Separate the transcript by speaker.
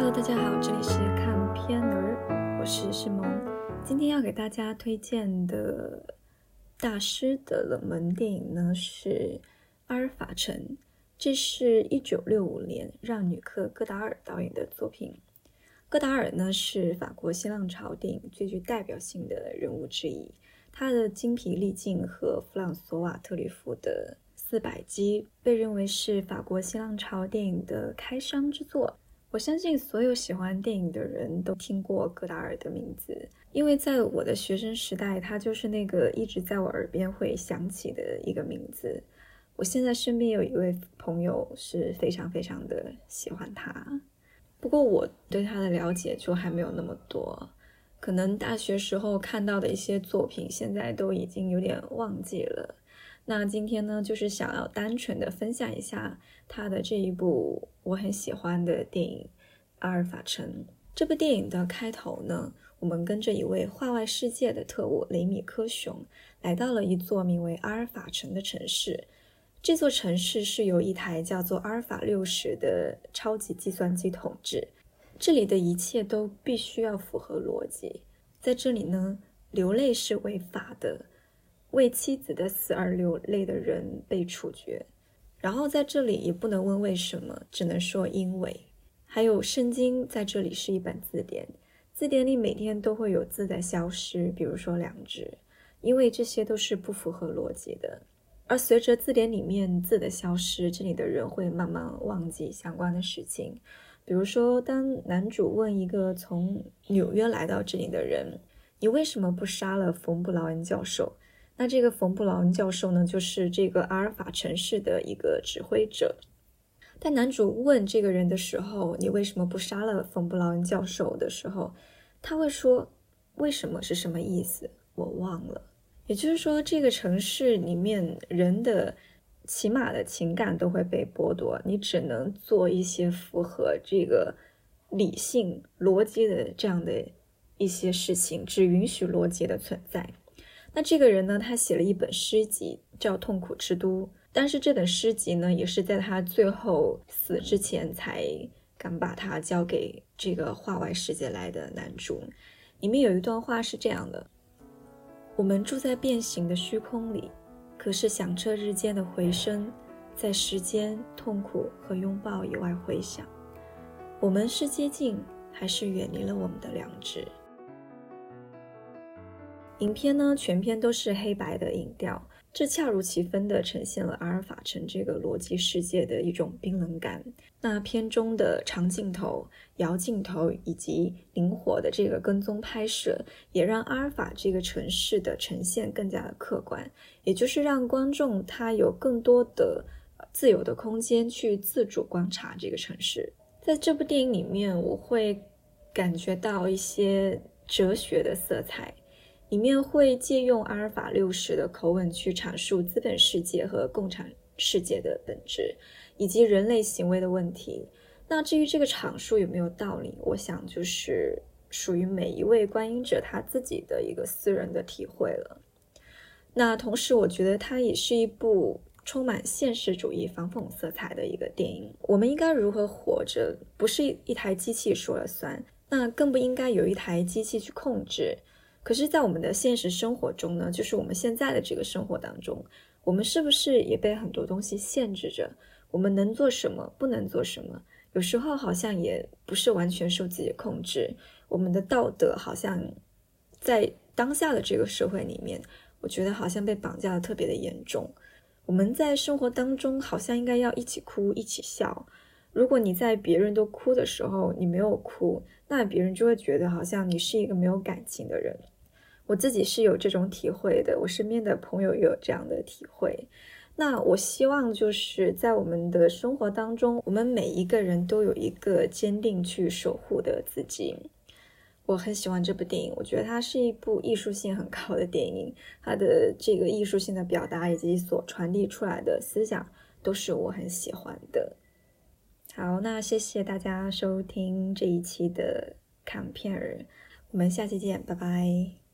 Speaker 1: Hello，大家好，这里是看片儿，我是世萌。今天要给大家推荐的大师的冷门电影呢是《阿尔法城》，这是一九六五年让女克·戈达尔导演的作品。戈达尔呢是法国新浪潮电影最具代表性的人物之一，他的精疲力尽和弗朗索瓦特里弗的《四百击》被认为是法国新浪潮电影的开山之作。我相信所有喜欢电影的人都听过戈达尔的名字，因为在我的学生时代，他就是那个一直在我耳边会响起的一个名字。我现在身边有一位朋友是非常非常的喜欢他，不过我对他的了解就还没有那么多，可能大学时候看到的一些作品，现在都已经有点忘记了。那今天呢，就是想要单纯的分享一下他的这一部我很喜欢的电影《阿尔法城》。这部电影的开头呢，我们跟着一位画外世界的特务雷米科熊，来到了一座名为阿尔法城的城市。这座城市是由一台叫做阿尔法六十的超级计算机统治，这里的一切都必须要符合逻辑。在这里呢，流泪是违法的。为妻子的死而流泪的人被处决，然后在这里也不能问为什么，只能说因为。还有圣经在这里是一本字典，字典里每天都会有字在消失，比如说两只，因为这些都是不符合逻辑的。而随着字典里面字的消失，这里的人会慢慢忘记相关的事情。比如说，当男主问一个从纽约来到这里的人：“你为什么不杀了冯布劳恩教授？”那这个冯布劳恩教授呢，就是这个阿尔法城市的一个指挥者。但男主问这个人的时候，你为什么不杀了冯布劳恩教授的时候，他会说：“为什么是什么意思？我忘了。”也就是说，这个城市里面人的起码的情感都会被剥夺，你只能做一些符合这个理性逻辑的这样的一些事情，只允许逻辑的存在。那这个人呢？他写了一本诗集，叫《痛苦之都》。但是这本诗集呢，也是在他最后死之前才敢把它交给这个画外世界来的男主。里面有一段话是这样的：“我们住在变形的虚空里，可是响彻日间的回声，在时间、痛苦和拥抱以外回响。我们是接近，还是远离了我们的良知？”影片呢，全片都是黑白的影调，这恰如其分地呈现了阿尔法城这个逻辑世界的一种冰冷感。那片中的长镜头、摇镜头以及灵活的这个跟踪拍摄，也让阿尔法这个城市的呈现更加的客观，也就是让观众他有更多的自由的空间去自主观察这个城市。在这部电影里面，我会感觉到一些哲学的色彩。里面会借用阿尔法六十的口吻去阐述资本世界和共产世界的本质，以及人类行为的问题。那至于这个阐述有没有道理，我想就是属于每一位观影者他自己的一个私人的体会了。那同时，我觉得它也是一部充满现实主义反讽色彩的一个电影。我们应该如何活着，不是一台机器说了算，那更不应该有一台机器去控制。可是，在我们的现实生活中呢，就是我们现在的这个生活当中，我们是不是也被很多东西限制着？我们能做什么，不能做什么？有时候好像也不是完全受自己控制。我们的道德好像在当下的这个社会里面，我觉得好像被绑架的特别的严重。我们在生活当中好像应该要一起哭，一起笑。如果你在别人都哭的时候，你没有哭，那别人就会觉得好像你是一个没有感情的人。我自己是有这种体会的，我身边的朋友也有这样的体会。那我希望就是在我们的生活当中，我们每一个人都有一个坚定去守护的自己。我很喜欢这部电影，我觉得它是一部艺术性很高的电影，它的这个艺术性的表达以及所传递出来的思想都是我很喜欢的。好，那谢谢大家收听这一期的看片儿，我们下期见，拜拜。